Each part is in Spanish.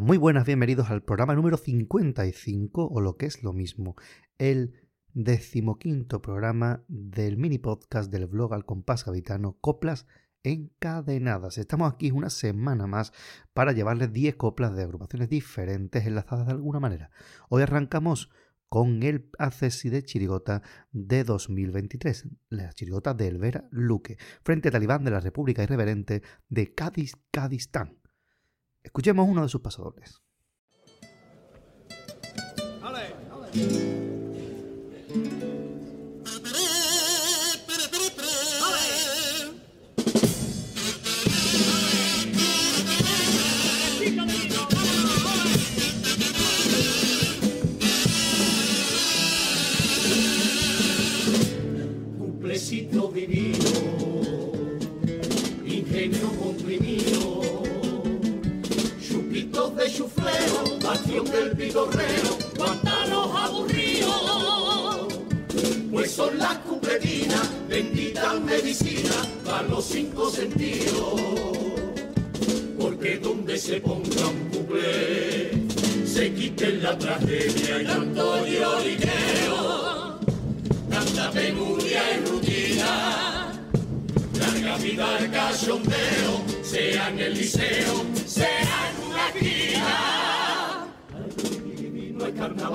Muy buenas, bienvenidos al programa número 55, o lo que es lo mismo, el decimoquinto programa del mini podcast del blog Al Compás Gavitano, Coplas encadenadas. Estamos aquí una semana más para llevarles 10 coplas de agrupaciones diferentes enlazadas de alguna manera. Hoy arrancamos con el Accesi de Chirigota de 2023, la Chirigota de Elvera Luque, frente al talibán de la República Irreverente de Cádiz, Cadistán. Escuchemos uno de sus pasadores.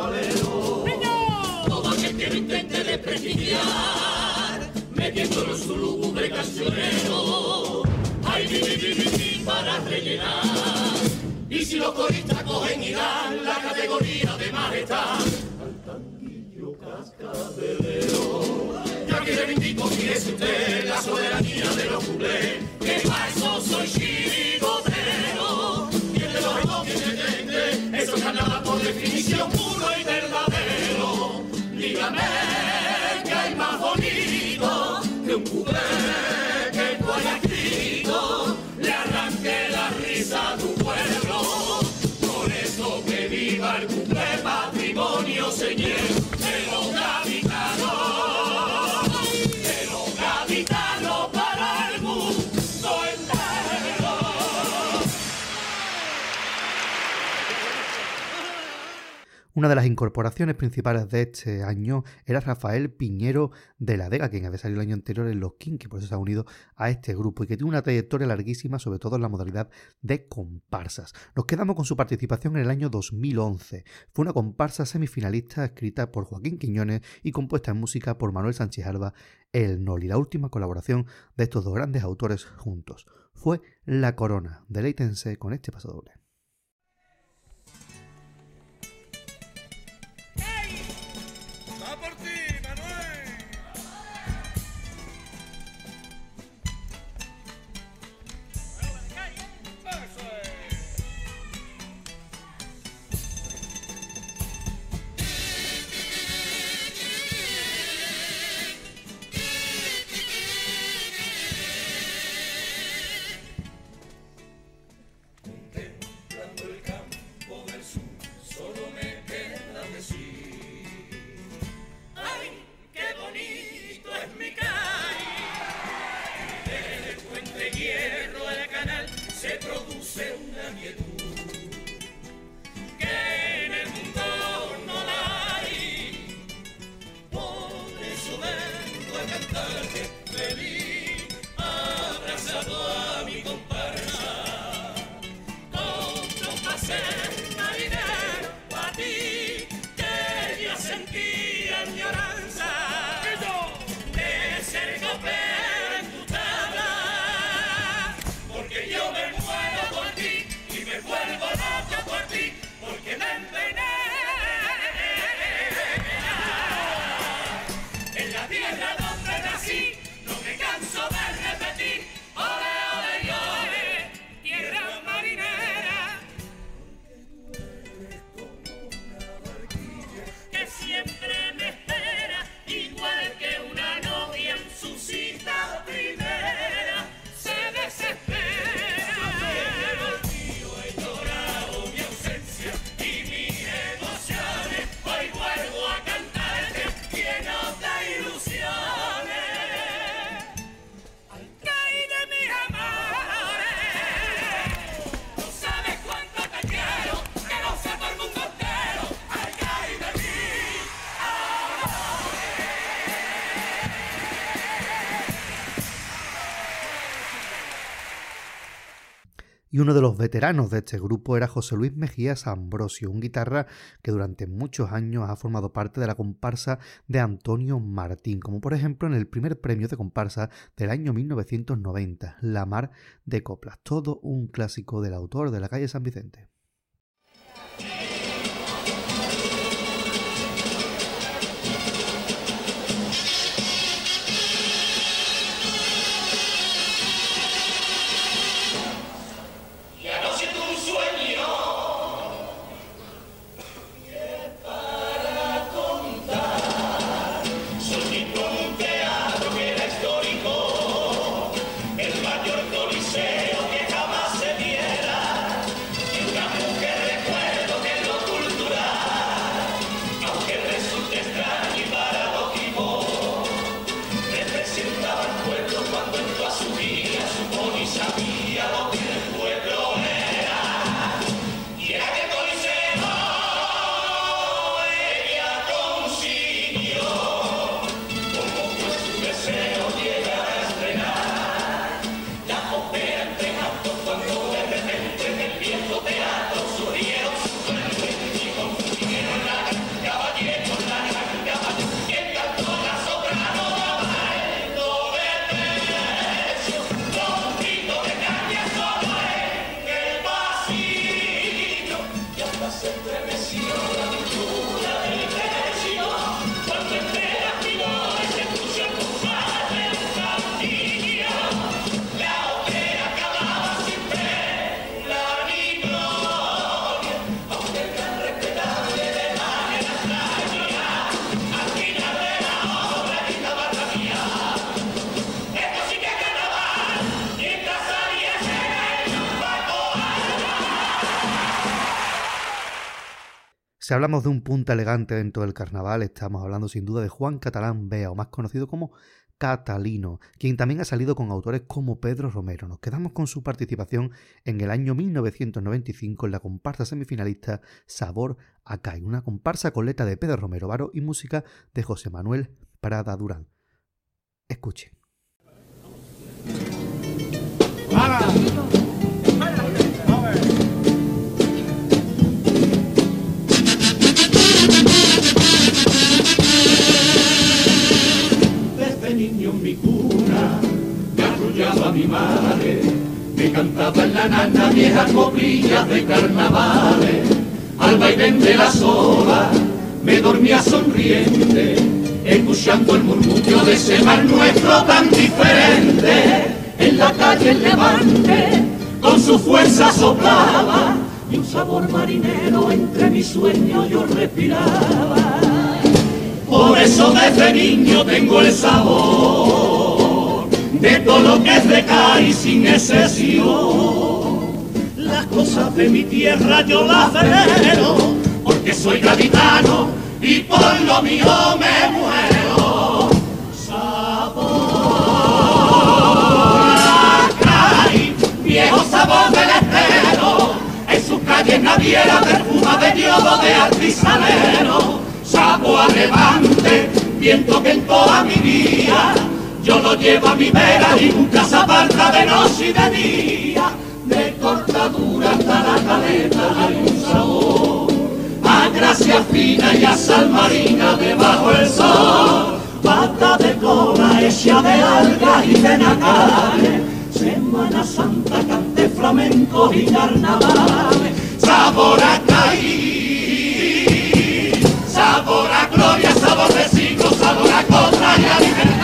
Es carnavalero. Todo aquel que lo intente desprestigiar, metiéndolo en su lúgubre cancionero. Ay, vi, vi, vi, vi, vi, para rellenar. Y si los coristas cogen y dan la categoría de majestad, al tanguillo cascabelero. Yo aquí reivindico, fíjese usted, la soberanía de los culés, que para eso soy chirigotero. Una de las incorporaciones principales de este año era Rafael Piñero de la Vega, quien había salido el año anterior en Los Kinky, por eso se ha unido a este grupo y que tiene una trayectoria larguísima, sobre todo en la modalidad de comparsas. Nos quedamos con su participación en el año 2011. Fue una comparsa semifinalista escrita por Joaquín Quiñones y compuesta en música por Manuel Sánchez Alba, el Noli. La última colaboración de estos dos grandes autores juntos fue La Corona. Deleítense con este paso doble. Y uno de los veteranos de este grupo era José Luis Mejías Ambrosio, un guitarra que durante muchos años ha formado parte de la comparsa de Antonio Martín, como por ejemplo en el primer premio de comparsa del año 1990, La Mar de Coplas, todo un clásico del autor de la calle San Vicente. Si hablamos de un punta elegante dentro del carnaval, estamos hablando sin duda de Juan Catalán Bea, o más conocido como Catalino, quien también ha salido con autores como Pedro Romero. Nos quedamos con su participación en el año 1995 en la comparsa semifinalista Sabor Acay, una comparsa con letra de Pedro Romero Varo y música de José Manuel Prada Durán. Escuchen. Mi madre, me cantaba en la nana viejas coprillas de carnavales, al vaivén de las olas me dormía sonriente, escuchando el murmullo de ese mar nuestro tan diferente, en la calle el levante con su fuerza soplaba y un sabor marinero entre mis sueños yo respiraba. Por eso desde niño tengo el sabor de todo lo que es de y sin excesión. Las cosas de mi tierra yo las venero, porque soy gaditano y por lo mío me muero. Sabor a viejo sabor del estero, en sus calles naviera perfuma de yodo de artisanero. Sabor a levante, viento que en toda mi vida yo lo llevo a mi vera y nunca se aparta de noche y de día. De cortadura hasta la caleta hay un sabor, a gracia fina y a sal marina debajo el sol. Pata de cola hecha de algas y de nacales, Semana Santa, cante flamenco y carnaval, sabor a caí, sabor a gloria, sabor de siglo, sabor a contra y a libertad.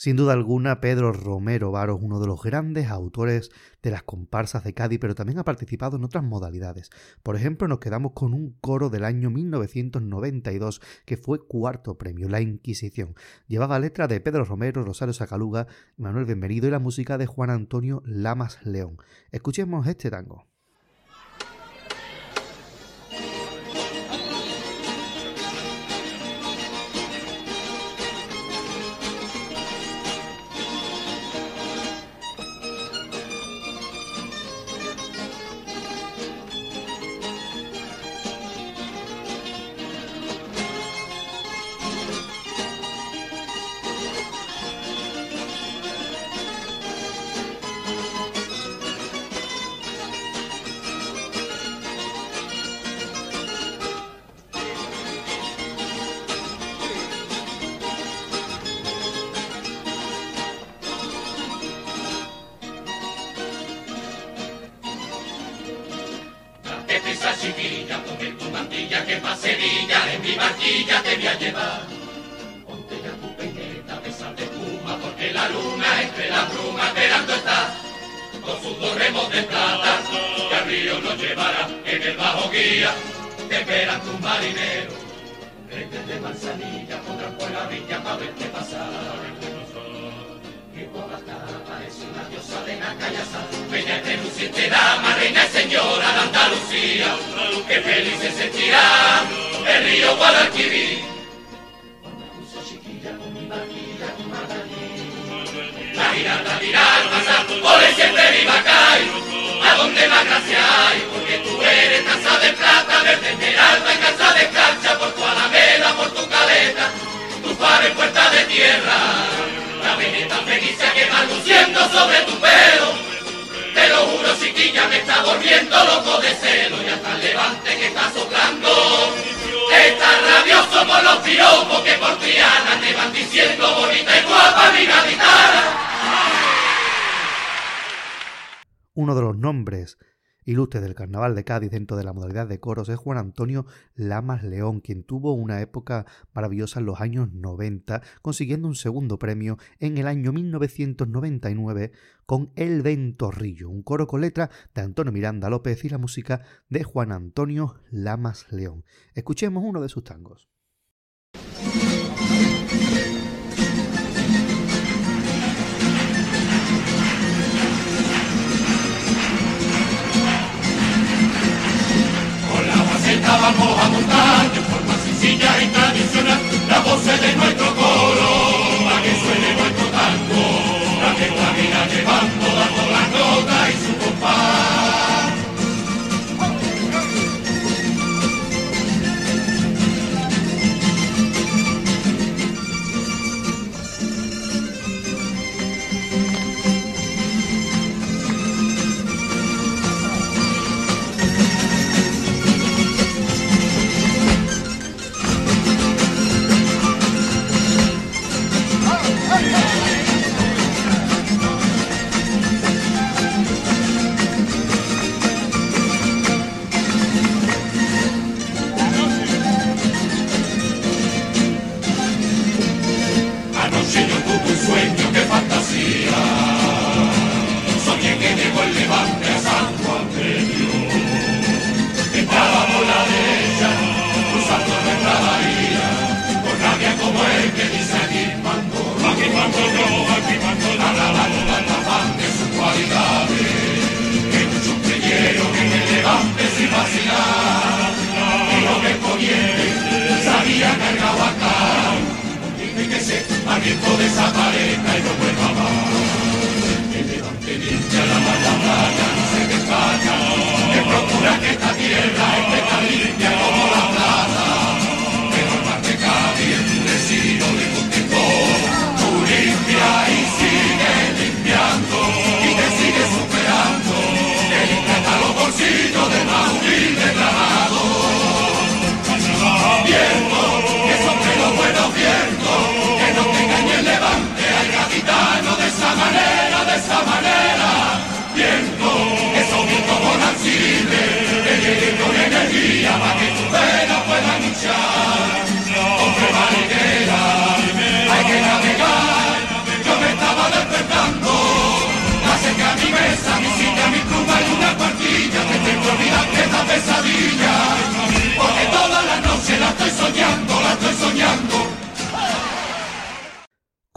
Sin duda alguna, Pedro Romero Varo es uno de los grandes autores de las comparsas de Cádiz, pero también ha participado en otras modalidades. Por ejemplo, nos quedamos con un coro del año 1992 que fue cuarto premio, La Inquisición. Llevaba letra de Pedro Romero, Rosario Sacaluga, Manuel Bienvenido y la música de Juan Antonio Lamas León. Escuchemos este tango. Sevilla, ponte tu mantilla que pa' Sevilla en mi barquilla te voy a llevar. Ponte ya tu peineta, besar de espuma, porque la luna entre las brumas esperando está. Con sus dos remos de plata, que al río nos llevará en el bajo guía, te esperan tus marineros. Reyes de manzanilla pondrán por la orilla pa' verte pasar. Porque tú eres taza de plata, verde esmeralda y casa de cancha, de celo, y hasta el levante que está soplando, está rabioso por los piropos que por Triana te van diciendo bonita y guapa mi gaditana. Uno de los nombres ilustres del Carnaval de Cádiz dentro de la modalidad de coros es Juan Antonio Lamas León, quien tuvo una época maravillosa en los años 90, consiguiendo un segundo premio en el año 1999 con El Ventorrillo, un coro con letra de Antonio Miranda López y la música de Juan Antonio Lamas León. Escuchemos uno de sus tangos.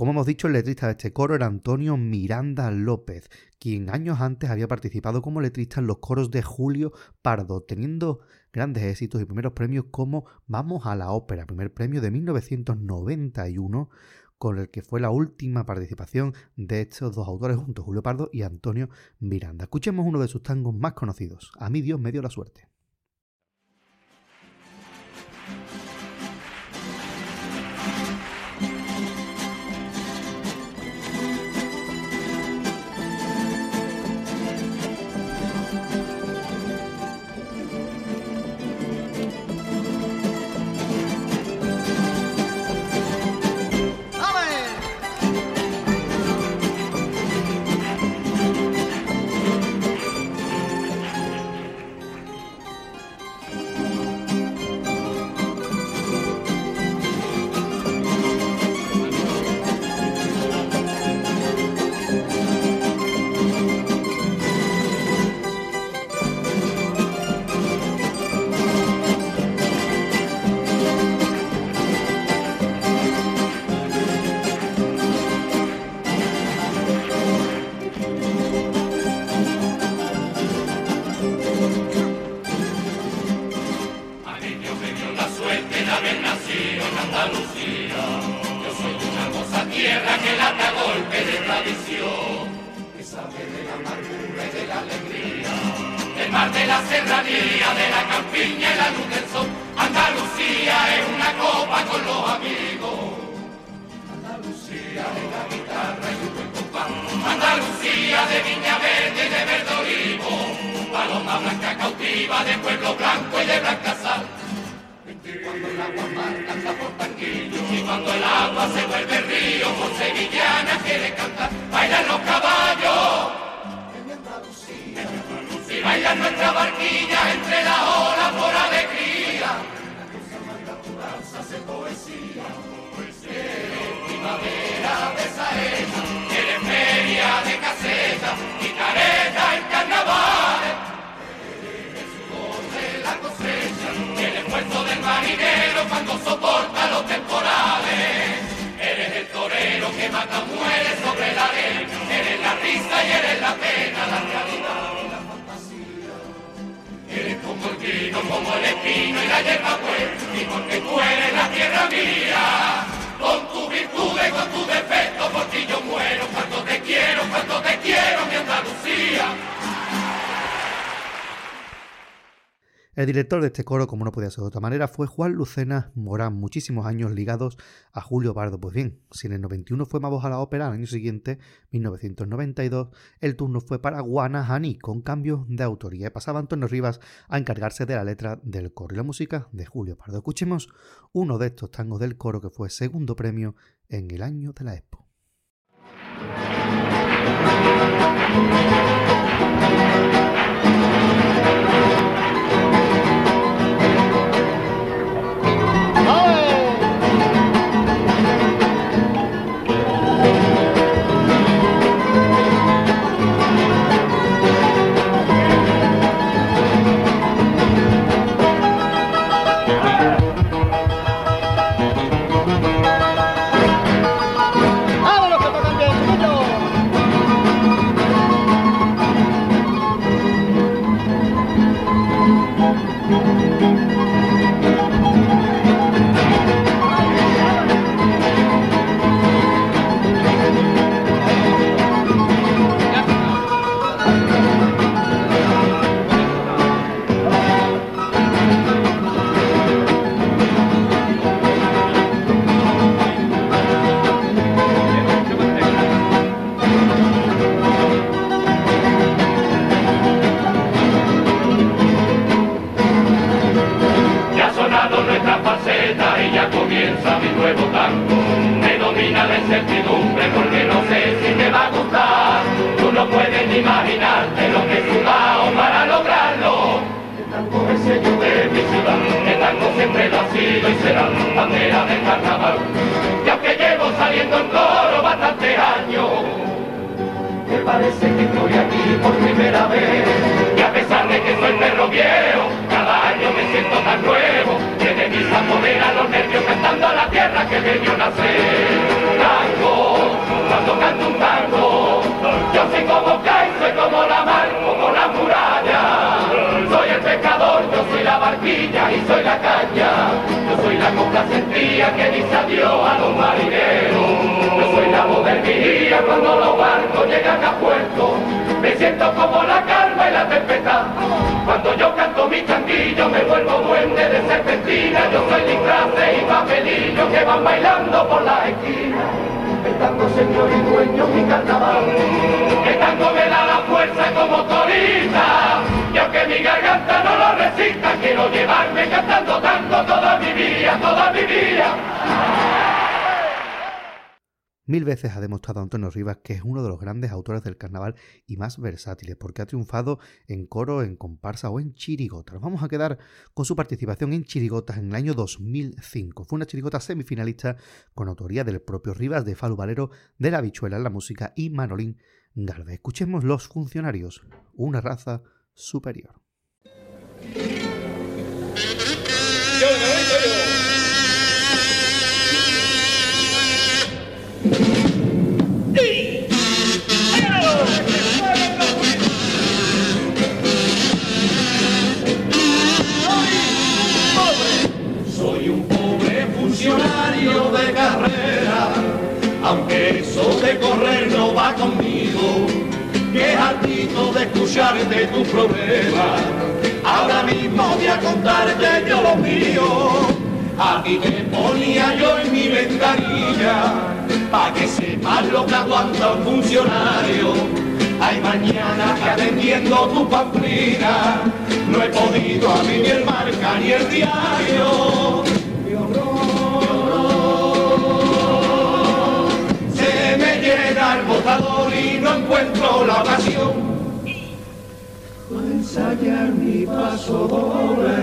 Como hemos dicho, el letrista de este coro era Antonio Miranda López, quien años antes había participado como letrista en los coros de Julio Pardo, obteniendo grandes éxitos y primeros premios como Vamos a la Ópera, primer premio de 1991, con el que fue la última participación de estos dos autores juntos, Julio Pardo y Antonio Miranda. Escuchemos uno de sus tangos más conocidos, A mí Dios me dio la suerte. De la serranía, de la campiña y la luz del sol. Andalucía es una copa con los amigos. Andalucía de la guitarra y un buen compás. Andalucía de viña verde y de verde olivo. Paloma blanca cautiva de pueblo blanco y de blanca sal. Cuando el agua mar canta por tanquillo y cuando el agua se vuelve río por sevillana quiere cantar, bailan los caballos. Y bailan nuestra barquilla entre las olas por alegría. La se hace poesía. Eres primavera de saeta, eres de caseta y careta en como el espino y la hierba pues, y porque tú eres la tierra mía. Con tu virtud y con tu defecto, por ti yo muero. Cuando te quiero, cuando te quiero, mi Andalucía. El director de este coro, como no podía ser de otra manera, fue Juan Lucena Morán, muchísimos años ligados a Julio Pardo. Pues bien, si en el 91 fue Más Voz a la Ópera, al año siguiente, 1992, el turno fue para Guanahani, con cambios de autoría. Pasaba Antonio Rivas a encargarse de la letra del coro y la música de Julio Pardo. Escuchemos uno de estos tangos del coro que fue segundo premio en el año de la Expo. Ya me nacer. Tango, cuando canto un tango, yo soy como Cain, soy como la mar, como la muralla. Soy el pescador, yo soy la barquilla y soy la caña. Yo soy la copla sentía que dice adiós a los marineros. Yo soy la voz del cuando los barcos llegan a puerto. Me siento como la calma y la tempestad. Cuando yo canto mi changuillo me vuelvo duende de serpentina. Yo soy disfraces y papelillos que van bailando por las esquinas. El tango señor y dueño mi carnaval. El tango me da la fuerza como torita. Y aunque mi garganta no lo resista, quiero llevarme cantando tango toda mi vida, toda mi vida. Mil veces ha demostrado Antonio Rivas que es uno de los grandes autores del carnaval y más versátiles, porque ha triunfado en coro, en comparsa o en chirigota. Nos vamos a quedar con su participación en chirigotas en el año 2005. Fue una chirigota semifinalista con autoría del propio Rivas, de Falu Valero, de La Bichuela en la música y Manolín Garde. Escuchemos Los Funcionarios, una raza superior. Escucharte tu problema. Ahora mismo voy a contarte yo lo mío. A ti te ponía yo en mi ventanilla, pa' que sepas lo que aguanta un funcionario. Hay mañana que atendiendo tu pamplina, no he podido abrir ni el marca ni el diario. Mi horror. Se me llena el botador y no encuentro la ocasión. para ensayar mi paso doble.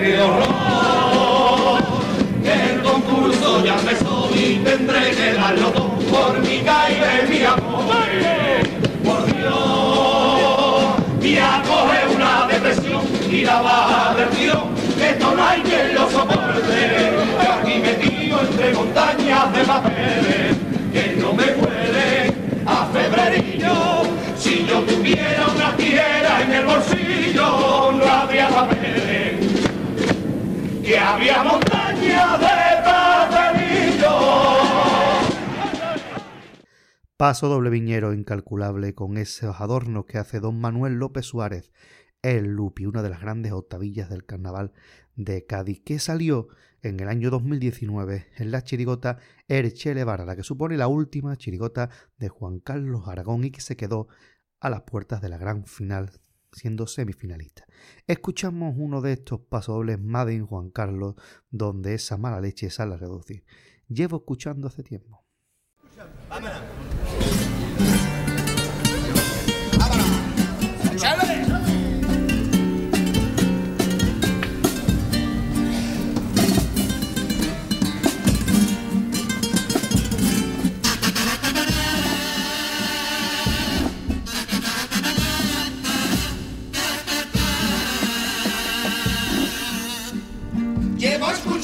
Mi horror. El concurso ya empezó y tendré que darlo todo por mi calle, mi amor. Por Dios, ya coge una depresión y la baja del tirón. Esto no hay quien lo soporte. Aquí metido entre montañas de papeles que no me puede a febrerillo. Si yo tuviera una tijera en el bolsillo, no habría papeles. Que habría montañas de Paso doble viñero incalculable con esos adornos que hace don Manuel López Suárez, el Lupi, una de las grandes octavillas del carnaval de Cádiz, que salió en el año 2019 en la chirigota Erchele Vara, la que supone la última chirigota de Juan Carlos Aragón y que se quedó a las puertas de la gran final siendo semifinalista. Escuchamos uno de estos pasodobles Made in Juan Carlos, donde esa mala leche sale a reducir. Llevo escuchando hace tiempo. Llevo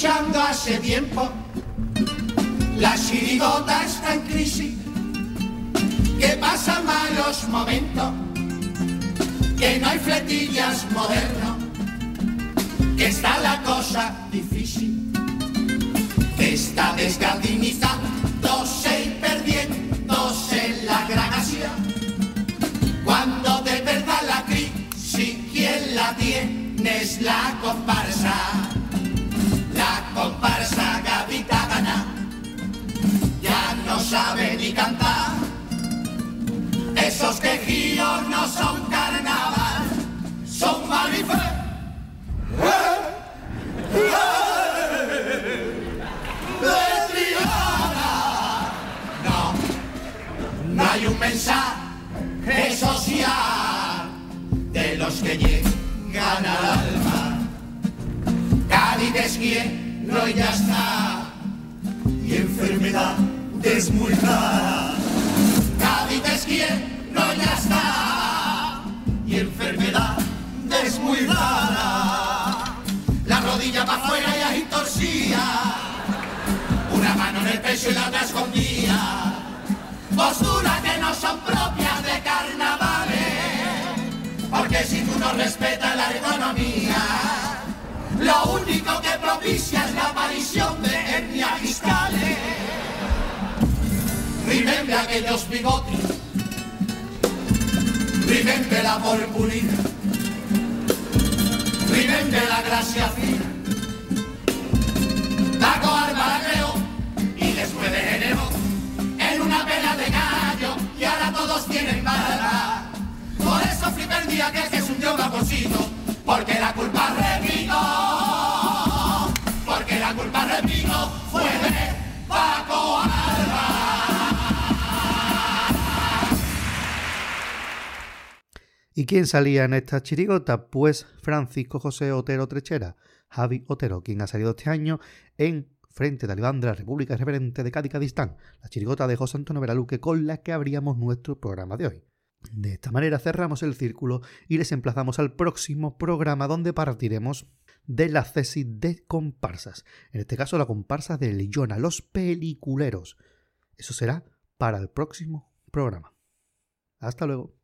hace tiempo, la chirigota está en crisis, que pasan malos momentos, que no hay fletillas modernos, que está la cosa difícil, que está desgardinizándose y perdiéndose en la gradación. Cuando de verdad la crisis, quien la tiene es la comparsa Un mensaje social de los que llegan al alma. Es quien no ya está. Y enfermedad es muy rara. Es quien no ya está. La aparición de etnias fiscales. Remember aquellos bigotes. Remember la purpurina. Remember la gracia fina. Taco Albarreo y después de enero en una pena de gallo y ahora todos tienen barba. Por eso flipé día que se hundió vaporcito, porque la culpa repito, ¿Y quién salía en esta chirigota? Pues Francisco José Otero Trechera, Javi Otero, quien ha salido este año en Frente Talibán de la República Irreverente de Cádiz Cadistán, la chirigota de José Antonio Veraluque con la que abríamos nuestro programa de hoy. De esta manera cerramos el círculo y les emplazamos al próximo programa donde partiremos de la tesis de comparsas. En este caso la comparsa de Lillona, los peliculeros. Eso será para el próximo programa. Hasta luego.